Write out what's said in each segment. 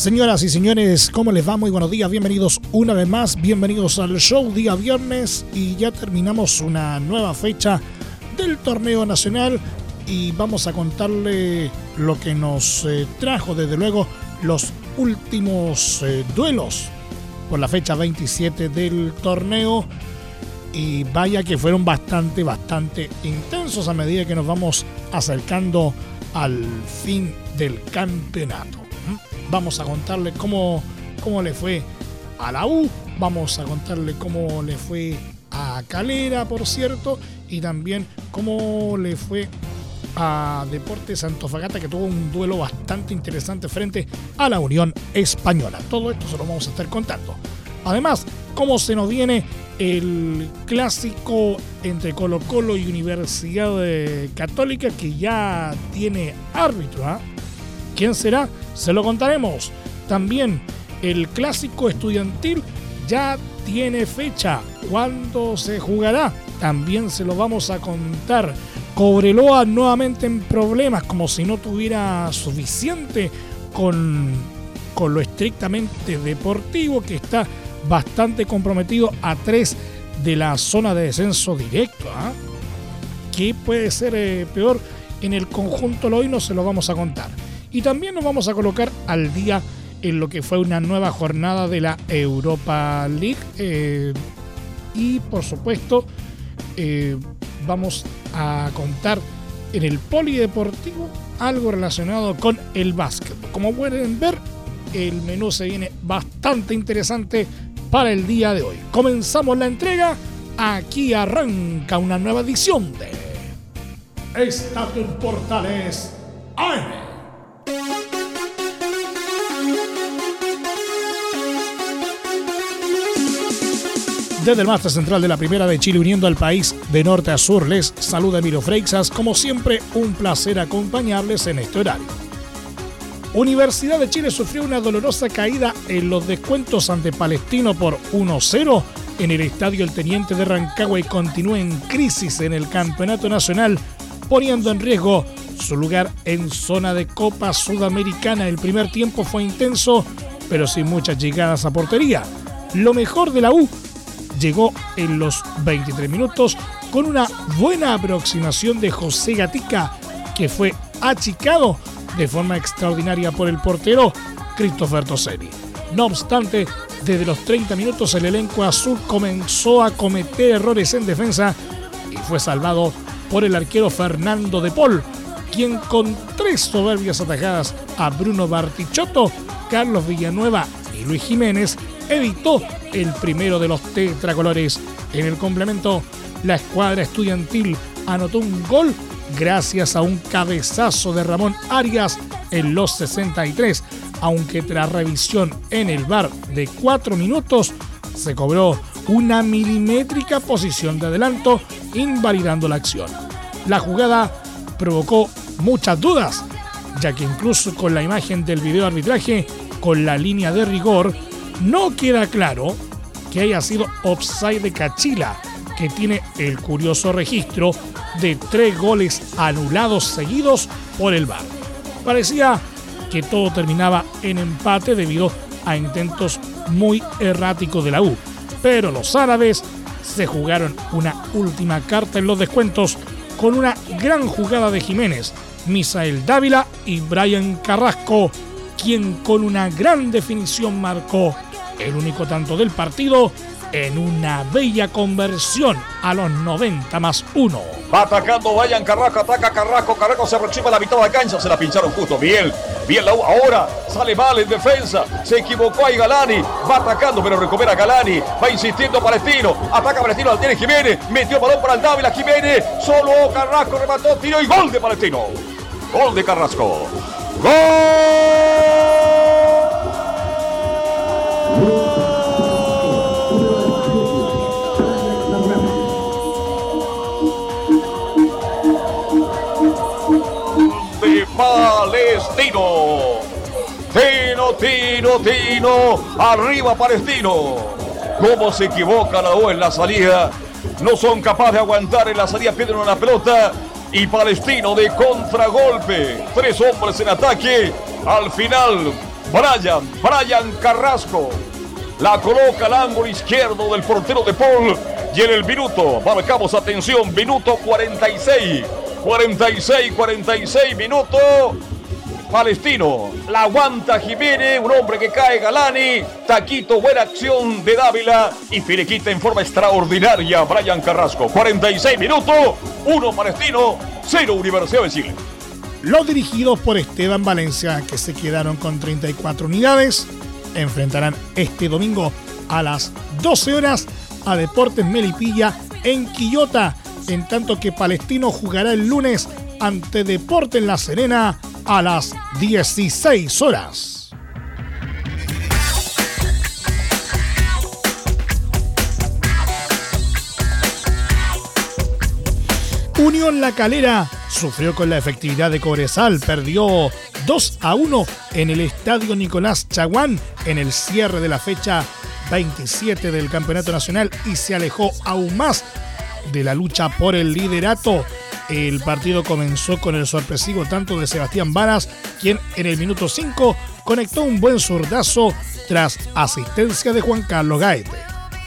Señoras y señores, ¿cómo les va? Muy buenos días, bienvenidos una vez más, bienvenidos al show día viernes y ya terminamos una nueva fecha del torneo nacional y vamos a contarle lo que nos eh, trajo desde luego los últimos eh, duelos por la fecha 27 del torneo y vaya que fueron bastante, bastante intensos a medida que nos vamos acercando al fin del campeonato. Vamos a contarle cómo, cómo le fue a la U, vamos a contarle cómo le fue a Calera, por cierto, y también cómo le fue a Deportes Antofagasta, que tuvo un duelo bastante interesante frente a la Unión Española. Todo esto se lo vamos a estar contando. Además, cómo se nos viene el clásico entre Colo Colo y Universidad Católica, que ya tiene árbitro. ¿ah? ¿Quién será? Se lo contaremos. También el clásico estudiantil ya tiene fecha. ¿Cuándo se jugará? También se lo vamos a contar. Cobreloa nuevamente en problemas, como si no tuviera suficiente con, con lo estrictamente deportivo, que está bastante comprometido a tres de la zona de descenso directo. ¿ah? ¿Qué puede ser eh, peor en el conjunto hoy? No se lo vamos a contar. Y también nos vamos a colocar al día en lo que fue una nueva jornada de la Europa League. Eh, y por supuesto, eh, vamos a contar en el polideportivo algo relacionado con el básquet. Como pueden ver, el menú se viene bastante interesante para el día de hoy. Comenzamos la entrega. Aquí arranca una nueva edición de Estadio Portales AM. Desde el máster central de la Primera de Chile, uniendo al país de norte a sur, les saluda Emilio Freixas. Como siempre, un placer acompañarles en este horario. Universidad de Chile sufrió una dolorosa caída en los descuentos ante Palestino por 1-0 en el estadio El Teniente de Rancagua y continúa en crisis en el Campeonato Nacional, poniendo en riesgo su lugar en zona de Copa Sudamericana. El primer tiempo fue intenso, pero sin muchas llegadas a portería. Lo mejor de la U llegó en los 23 minutos con una buena aproximación de José Gatica, que fue achicado de forma extraordinaria por el portero Christopher Toseri. No obstante, desde los 30 minutos el elenco azul comenzó a cometer errores en defensa y fue salvado por el arquero Fernando de Paul, quien con tres soberbias atajadas a Bruno Bartichotto, Carlos Villanueva y Luis Jiménez evitó el primero de los tetracolores. En el complemento, la escuadra estudiantil anotó un gol gracias a un cabezazo de Ramón Arias en los 63, aunque tras revisión en el bar de 4 minutos se cobró una milimétrica posición de adelanto, invalidando la acción. La jugada provocó muchas dudas, ya que incluso con la imagen del video arbitraje, con la línea de rigor, no queda claro que haya sido offside de Cachila, que tiene el curioso registro de tres goles anulados seguidos por el VAR. Parecía que todo terminaba en empate debido a intentos muy erráticos de la U, pero los árabes se jugaron una última carta en los descuentos con una gran jugada de Jiménez, Misael Dávila y Brian Carrasco, quien con una gran definición marcó el único tanto del partido en una bella conversión a los 90 más 1. Va atacando Vayan Carrasco, ataca Carrasco, Carrasco se aproxima la mitad de la cancha, se la pincharon justo, bien, bien la ahora sale mal en defensa, se equivocó ahí Galani, va atacando pero recupera Galani, va insistiendo Palestino, ataca Palestino, al tiene Jiménez, metió balón para el Dávila, Jiménez, solo Carrasco remató, tiro y gol de Palestino, gol de Carrasco, gol Tino, Tino. Arriba Palestino. Cómo se equivoca la U en la salida. No son capaces de aguantar en la salida, pierden una pelota. Y Palestino de contragolpe. Tres hombres en ataque. Al final, Brian, Brian Carrasco. La coloca al ángulo izquierdo del portero de Paul. Y en el minuto, marcamos atención, minuto 46. 46, 46 minutos. Palestino. La aguanta Jiménez, un hombre que cae Galani. Taquito, buena acción de Dávila. Y Filiquita en forma extraordinaria. Brian Carrasco. 46 minutos. 1 Palestino, 0 Universidad de Chile. Los dirigidos por Esteban Valencia, que se quedaron con 34 unidades, enfrentarán este domingo a las 12 horas a Deportes Melipilla en Quillota, en tanto que Palestino jugará el lunes ante Deportes La Serena a las 16 horas. Unión La Calera sufrió con la efectividad de Cobresal, perdió 2 a 1 en el estadio Nicolás Chaguán en el cierre de la fecha 27 del Campeonato Nacional y se alejó aún más de la lucha por el liderato. El partido comenzó con el sorpresivo tanto de Sebastián Varas, quien en el minuto 5 conectó un buen zurdazo tras asistencia de Juan Carlos Gaete.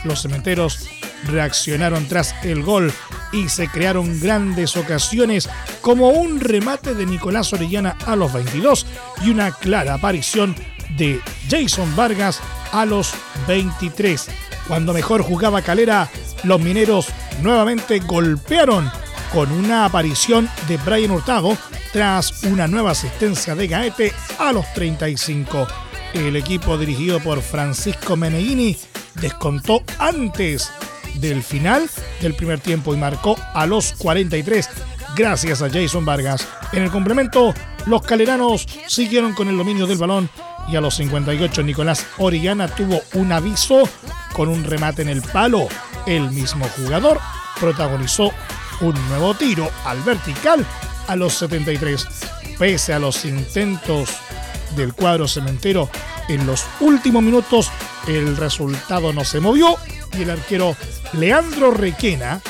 Los cementeros reaccionaron tras el gol y se crearon grandes ocasiones como un remate de Nicolás Orellana a los 22 y una clara aparición de Jason Vargas a los 23. Cuando mejor jugaba Calera, los mineros nuevamente golpearon con una aparición de Brian Hurtado tras una nueva asistencia de Gaete a los 35. El equipo dirigido por Francisco Meneghini descontó antes del final del primer tiempo y marcó a los 43 gracias a Jason Vargas. En el complemento, los caleranos siguieron con el dominio del balón y a los 58 Nicolás Orellana tuvo un aviso con un remate en el palo. El mismo jugador protagonizó un nuevo tiro al vertical a los 73. Pese a los intentos del cuadro cementero en los últimos minutos, el resultado no se movió y el arquero Leandro Requena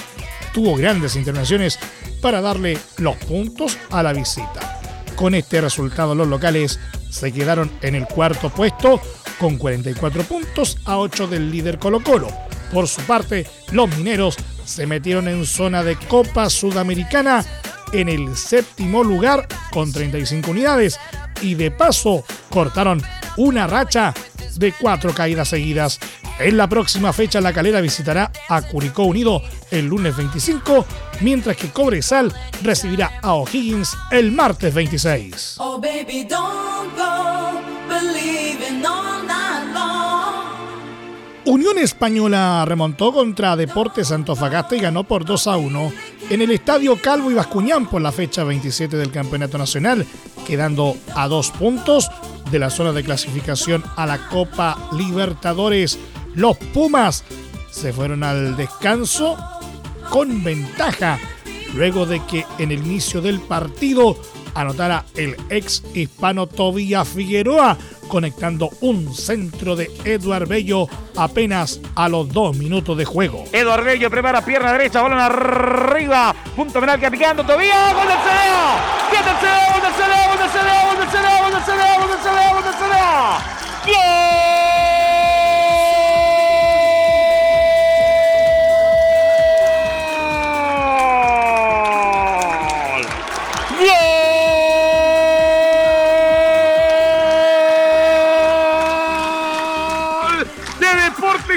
tuvo grandes intervenciones para darle los puntos a la visita. Con este resultado los locales se quedaron en el cuarto puesto con 44 puntos a 8 del líder Colo Colo. Por su parte, los mineros se metieron en zona de Copa Sudamericana en el séptimo lugar con 35 unidades y de paso cortaron una racha de cuatro caídas seguidas. En la próxima fecha la calera visitará a Curicó Unido el lunes 25, mientras que Cobresal recibirá a O'Higgins el martes 26. Unión Española remontó contra Deportes Antofagasta y ganó por 2 a 1 en el Estadio Calvo y Bascuñán por la fecha 27 del Campeonato Nacional, quedando a dos puntos de la zona de clasificación a la Copa Libertadores. Los Pumas se fueron al descanso con ventaja luego de que en el inicio del partido anotara el ex hispano Tobías Figueroa, conectando un centro de Eduard Bello apenas a los dos minutos de juego. Eduard Bello prepara pierna derecha, balón arriba, punto penal que picando Tobías, gol del CDA, gol del CDA, gol del CDA, gol del CDA, gol del CDA, gol del CDA, gol del CDA, gol del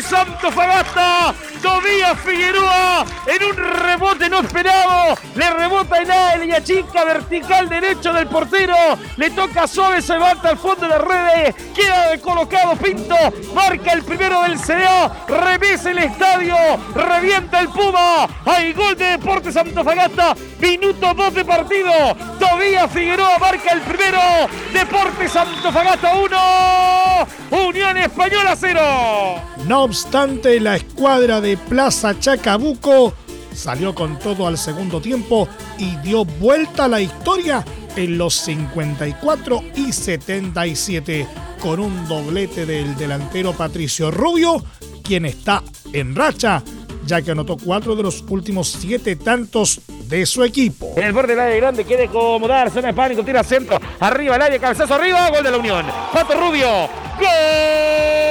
Santo Fagasta. Tobías Figueroa en un rebote no esperado. Le rebota en la línea chica vertical derecho del portero. Le toca suave, se levanta al fondo de la red. Queda colocado Pinto. Marca el primero del CDA. Revisa el estadio. Revienta el Puma. Hay gol de Deportes Fagasta Minuto 2 de partido. Tobías Figueroa marca el primero. Deportes Fagasta 1. Unión Española 0. No obstante, la escuadra de Plaza Chacabuco salió con todo al segundo tiempo y dio vuelta a la historia en los 54 y 77 con un doblete del delantero Patricio Rubio, quien está en racha, ya que anotó cuatro de los últimos siete tantos de su equipo. En el borde del área grande quiere acomodar, zona de pánico, tira centro, arriba el área, cabezazo arriba, gol de la Unión. Pato Rubio, gol.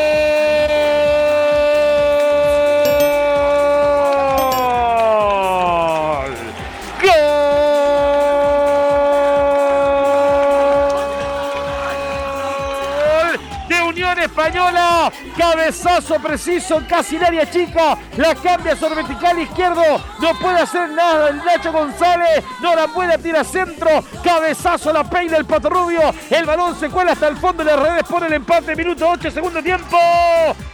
Española. Cabezazo preciso, casi en área chica. La cambia sobre vertical izquierdo. No puede hacer nada el Nacho González. No la puede, tira centro. Cabezazo la peina el Pato Rubio. El balón se cuela hasta el fondo de las redes. Pone el empate. Minuto 8, segundo tiempo.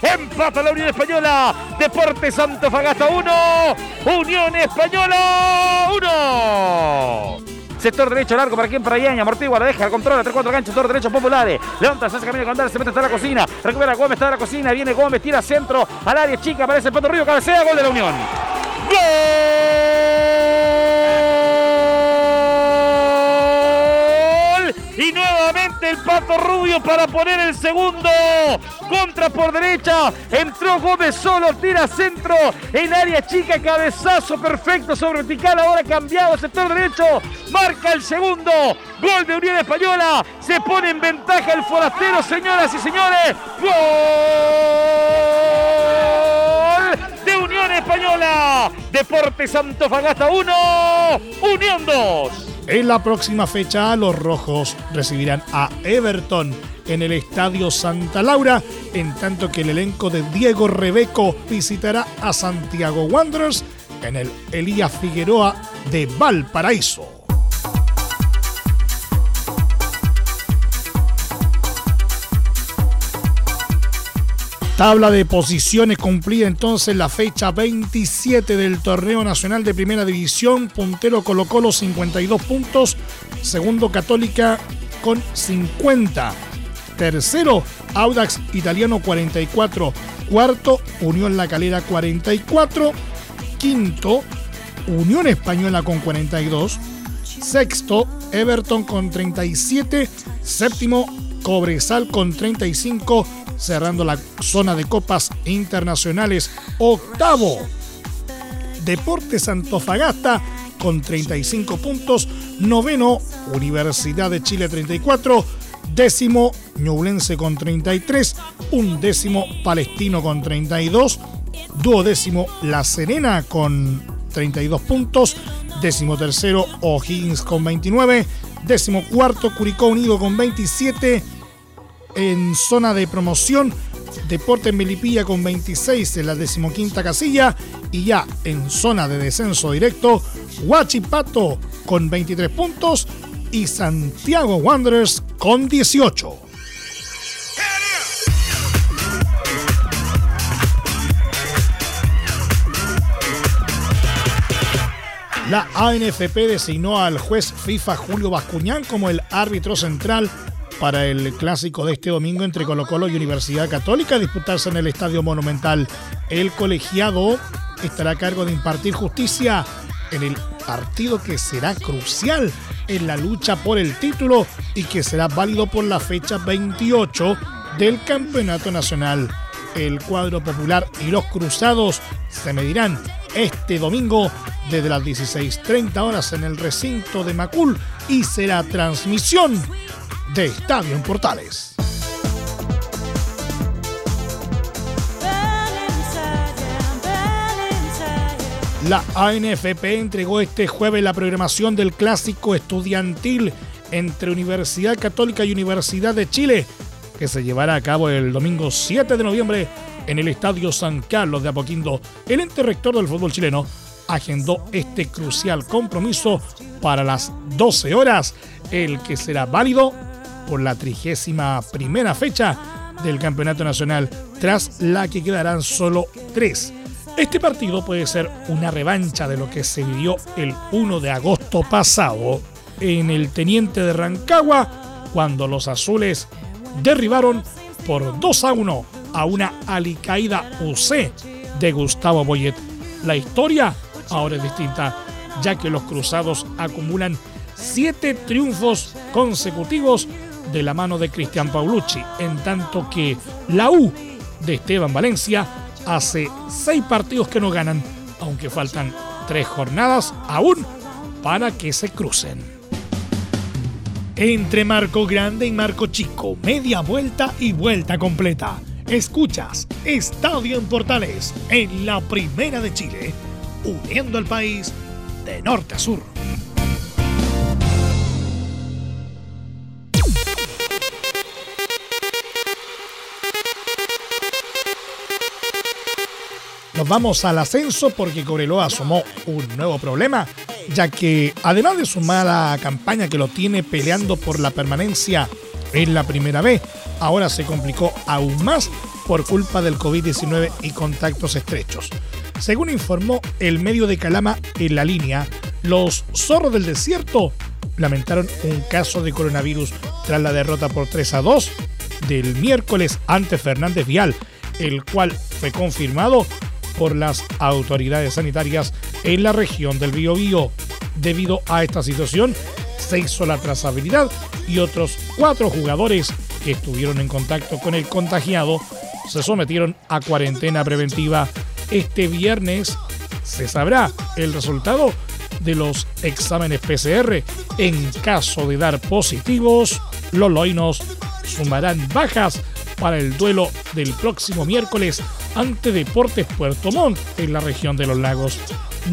Empata la Unión Española. Deportes Fagasta 1. Unión Española 1. Sector derecho largo para quien para Yaña. Amortigua, la deja, el control, 3-4 ganchos, sector derecho populares. Levanta, se hace camino con se mete hasta la cocina. Recupera Gómez, está en la cocina. Viene Gómez, tira centro al área chica. Aparece Pato Río, cabecea, gol de la Unión. ¡Gol! El Pato Rubio para poner el segundo. Contra por derecha. Entró Gómez solo. Tira centro. En área chica. Cabezazo perfecto sobre vertical. Ahora cambiado. Sector derecho. Marca el segundo. Gol de Unión Española. Se pone en ventaja el forastero, señoras y señores. Gol de Unión Española. Deportes Fagasta 1. Unión 2. En la próxima fecha, los rojos recibirán a Everton en el Estadio Santa Laura, en tanto que el elenco de Diego Rebeco visitará a Santiago Wanderers en el Elías Figueroa de Valparaíso. Tabla de posiciones cumplida entonces la fecha 27 del torneo nacional de primera división. Puntero Colo Colo 52 puntos. Segundo Católica con 50. Tercero Audax Italiano 44. Cuarto Unión La Calera 44. Quinto Unión Española con 42. Sexto Everton con 37. Séptimo Cobresal con 35 cerrando la zona de copas internacionales. Octavo, Deportes Antofagasta con 35 puntos. Noveno, Universidad de Chile 34. Décimo, Ñublense con 33. Undécimo, Palestino con 32. Duodécimo, La Serena con 32 puntos. Décimo tercero, O'Higgins con 29. Décimo cuarto, Curicó Unido con 27 en zona de promoción. Deporte Melipilla con 26 en la decimoquinta casilla y ya en zona de descenso directo, Huachipato con 23 puntos y Santiago Wanderers con 18. La ANFP designó al juez FIFA Julio Bascuñán como el árbitro central para el clásico de este domingo entre Colo Colo y Universidad Católica, disputarse en el Estadio Monumental. El colegiado estará a cargo de impartir justicia en el partido que será crucial en la lucha por el título y que será válido por la fecha 28 del Campeonato Nacional. El cuadro popular y los cruzados se medirán este domingo desde las 16.30 horas en el recinto de Macul y será transmisión de Estadio en Portales. La ANFP entregó este jueves la programación del clásico estudiantil entre Universidad Católica y Universidad de Chile, que se llevará a cabo el domingo 7 de noviembre en el Estadio San Carlos de Apoquindo. El ente rector del fútbol chileno agendó este crucial compromiso para las 12 horas, el que será válido por la trigésima primera fecha del Campeonato Nacional, tras la que quedarán solo tres. Este partido puede ser una revancha de lo que se vivió el 1 de agosto pasado en el Teniente de Rancagua, cuando los azules derribaron por 2 a 1 a una alicaída UC de Gustavo Boyet. La historia ahora es distinta, ya que los cruzados acumulan siete triunfos consecutivos de la mano de Cristian Paulucci, en tanto que la U de Esteban Valencia hace seis partidos que no ganan, aunque faltan tres jornadas aún para que se crucen. Entre Marco Grande y Marco Chico, media vuelta y vuelta completa. Escuchas Estadio en Portales en la Primera de Chile, uniendo al país de norte a sur. Nos vamos al ascenso porque Cobreloa asomó un nuevo problema, ya que además de su mala campaña que lo tiene peleando por la permanencia en la primera vez, ahora se complicó aún más por culpa del COVID-19 y contactos estrechos. Según informó el medio de Calama en la línea, los zorros del desierto lamentaron un caso de coronavirus tras la derrota por 3 a 2 del miércoles ante Fernández Vial, el cual fue confirmado por las autoridades sanitarias en la región del Biobío. Debido a esta situación, se hizo la trazabilidad y otros cuatro jugadores que estuvieron en contacto con el contagiado se sometieron a cuarentena preventiva. Este viernes se sabrá el resultado de los exámenes PCR. En caso de dar positivos, los loinos sumarán bajas para el duelo del próximo miércoles ante Deportes Puerto Montt en la región de los lagos.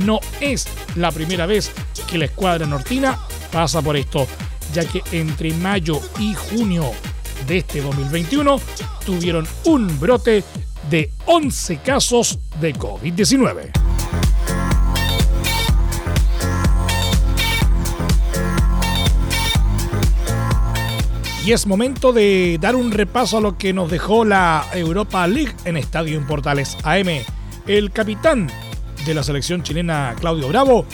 No es la primera vez que la escuadra nortina pasa por esto, ya que entre mayo y junio de este 2021 tuvieron un brote de 11 casos de COVID-19. Y es momento de dar un repaso a lo que nos dejó la Europa League en Estadio en Portales AM. El capitán de la selección chilena, Claudio Bravo,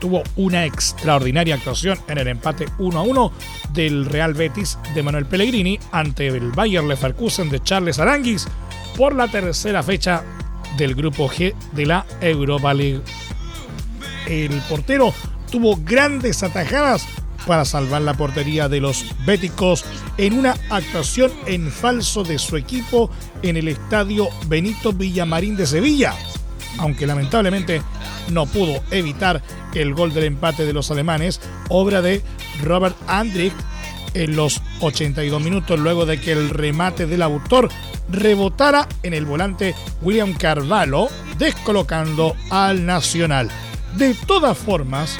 tuvo una extraordinaria actuación en el empate 1 a 1 del Real Betis de Manuel Pellegrini ante el Bayer Leverkusen de Charles Aranguis por la tercera fecha del grupo G de la Europa League. El portero tuvo grandes atajadas para salvar la portería de los béticos en una actuación en falso de su equipo en el estadio Benito Villamarín de Sevilla, aunque lamentablemente no pudo evitar el gol del empate de los alemanes, obra de Robert Andrich en los 82 minutos luego de que el remate del autor rebotara en el volante William Carvalho, descolocando al Nacional. De todas formas,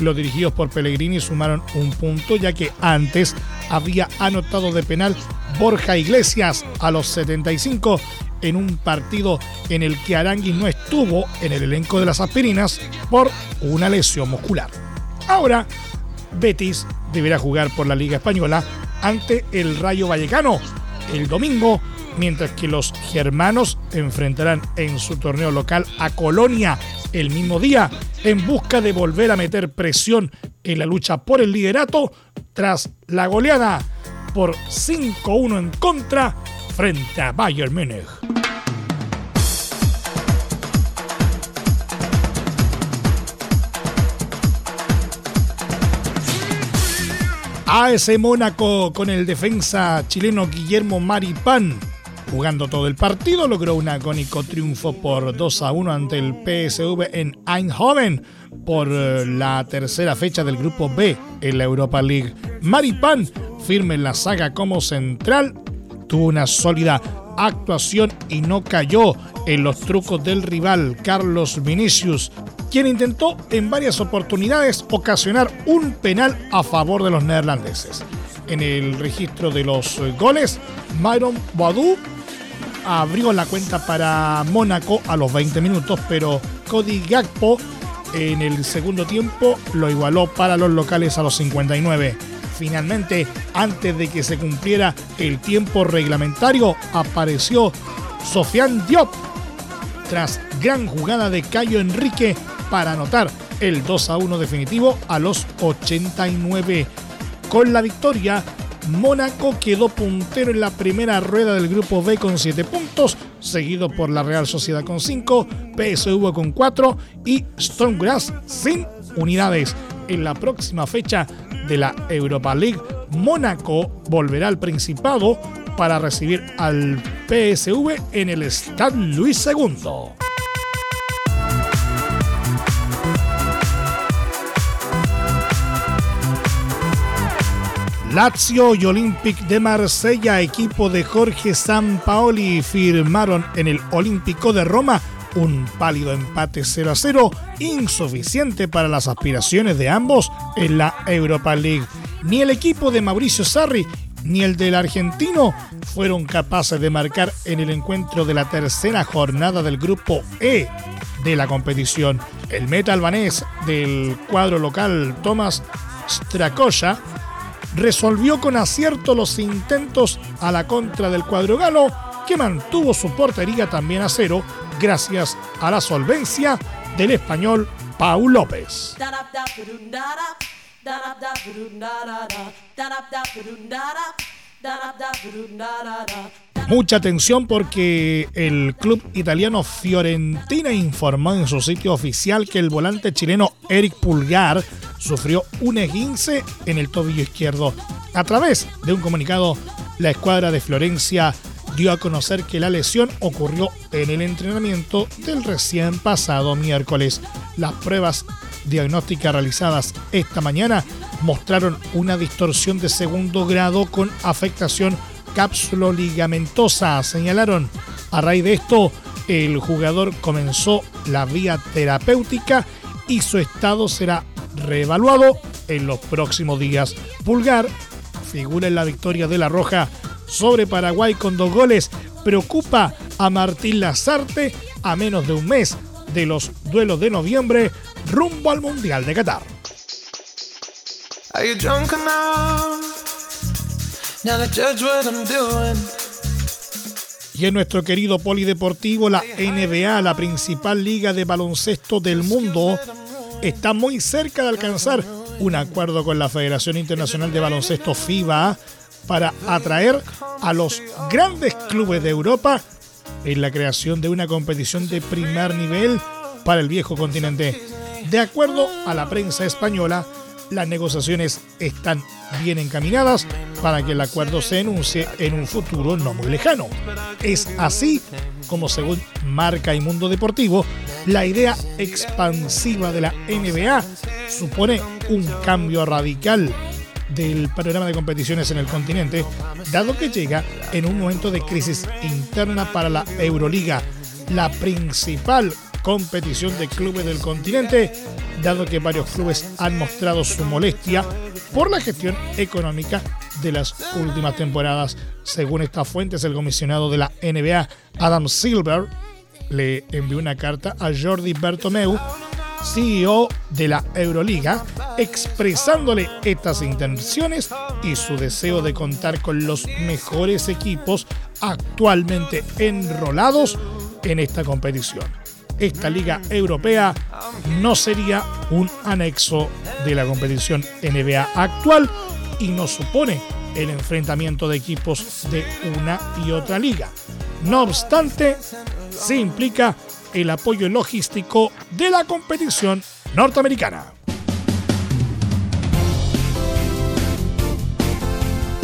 los dirigidos por Pellegrini sumaron un punto ya que antes había anotado de penal Borja Iglesias a los 75 en un partido en el que Aranguis no estuvo en el elenco de las aspirinas por una lesión muscular. Ahora, Betis deberá jugar por la Liga Española ante el Rayo Vallecano el domingo, mientras que los germanos enfrentarán en su torneo local a Colonia el mismo día en busca de volver a meter presión en la lucha por el liderato tras la goleada por 5-1 en contra frente a Bayern Múnich. AS Mónaco con el defensa chileno Guillermo Maripán jugando todo el partido logró un agónico triunfo por 2 a 1 ante el PSV en Eindhoven por eh, la tercera fecha del grupo B en la Europa League. Maripán, firme en la saga como central, tuvo una sólida actuación y no cayó en los trucos del rival Carlos Vinicius, quien intentó en varias oportunidades ocasionar un penal a favor de los neerlandeses. En el registro de los goles, Myron Boadou abrió la cuenta para Mónaco a los 20 minutos, pero Cody Gakpo en el segundo tiempo lo igualó para los locales a los 59. Finalmente, antes de que se cumpliera el tiempo reglamentario, apareció Sofian Diop tras gran jugada de Cayo Enrique para anotar el 2 a 1 definitivo a los 89. Con la victoria, Mónaco quedó puntero en la primera rueda del grupo B con 7 puntos, seguido por la Real Sociedad con 5, PSV con 4 y Stormgrass sin unidades. en la próxima fecha de la Europa League. Mónaco volverá al Principado para recibir al PSV en el Stade Luis II. Lazio y Olympique de Marsella, equipo de Jorge Sampaoli, firmaron en el Olímpico de Roma un pálido empate 0 a 0, insuficiente para las aspiraciones de ambos en la Europa League. Ni el equipo de Mauricio Sarri ni el del argentino fueron capaces de marcar en el encuentro de la tercera jornada del grupo E de la competición. El meta albanés del cuadro local Tomás Stracoya resolvió con acierto los intentos a la contra del cuadro galo, que mantuvo su portería también a cero gracias a la solvencia del español Paul López. Mucha atención porque el club italiano Fiorentina informó en su sitio oficial que el volante chileno Eric Pulgar sufrió un esguince en el tobillo izquierdo. A través de un comunicado, la escuadra de Florencia dio a conocer que la lesión ocurrió en el entrenamiento del recién pasado miércoles. Las pruebas diagnósticas realizadas esta mañana mostraron una distorsión de segundo grado con afectación cápsulo ligamentosa, señalaron. A raíz de esto, el jugador comenzó la vía terapéutica y su estado será reevaluado en los próximos días. Pulgar figura en la victoria de La Roja sobre Paraguay con dos goles. Preocupa a Martín Lazarte a menos de un mes de los duelos de noviembre rumbo al Mundial de Qatar. Y en nuestro querido polideportivo, la NBA, la principal liga de baloncesto del mundo, está muy cerca de alcanzar un acuerdo con la Federación Internacional de Baloncesto FIBA para atraer a los grandes clubes de Europa en la creación de una competición de primer nivel para el viejo continente. De acuerdo a la prensa española, las negociaciones están bien encaminadas para que el acuerdo se enuncie en un futuro no muy lejano. Es así como, según Marca y Mundo Deportivo, la idea expansiva de la NBA supone un cambio radical del panorama de competiciones en el continente, dado que llega en un momento de crisis interna para la Euroliga, la principal competición de clubes del continente, dado que varios clubes han mostrado su molestia por la gestión económica de las últimas temporadas. Según estas fuentes, el comisionado de la NBA, Adam Silver, le envió una carta a Jordi Bertomeu, CEO de la Euroliga, expresándole estas intenciones y su deseo de contar con los mejores equipos actualmente enrolados en esta competición esta liga europea no sería un anexo de la competición NBA actual y no supone el enfrentamiento de equipos de una y otra liga. No obstante, se implica el apoyo logístico de la competición norteamericana.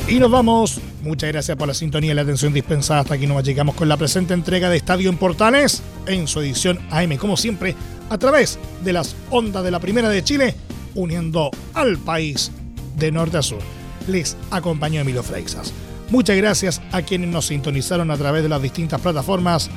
Y nos vamos Muchas gracias por la sintonía y la atención dispensada. Hasta aquí nos llegamos con la presente entrega de Estadio en Portales en su edición AM, como siempre, a través de las ondas de la Primera de Chile, uniendo al país de norte a sur. Les acompañó Emilio Freixas. Muchas gracias a quienes nos sintonizaron a través de las distintas plataformas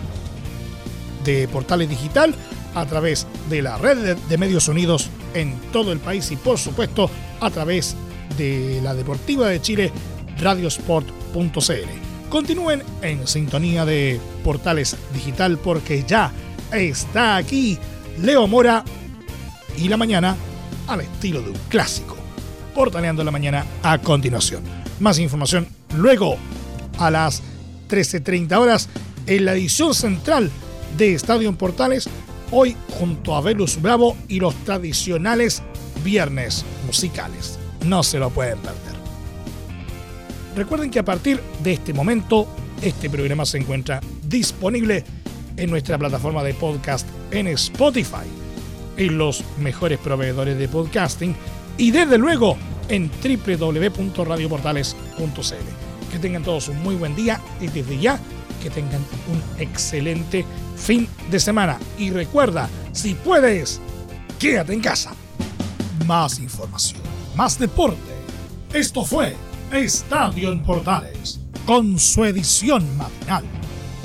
de Portales Digital, a través de la red de medios unidos en todo el país y por supuesto a través de la Deportiva de Chile radiosport.cl. Continúen en sintonía de Portales Digital porque ya está aquí Leo Mora y la mañana al estilo de un clásico. Portaleando la mañana a continuación. Más información luego a las 13.30 horas en la edición central de Estadio en Portales, hoy junto a Velus Bravo y los tradicionales viernes musicales. No se lo pueden perder. Recuerden que a partir de este momento, este programa se encuentra disponible en nuestra plataforma de podcast en Spotify. en los mejores proveedores de podcasting y desde luego en www.radioportales.cl. Que tengan todos un muy buen día y desde ya que tengan un excelente fin de semana. Y recuerda, si puedes, quédate en casa. Más información, más deporte. Esto fue Estadio en Portales, con su edición matinal.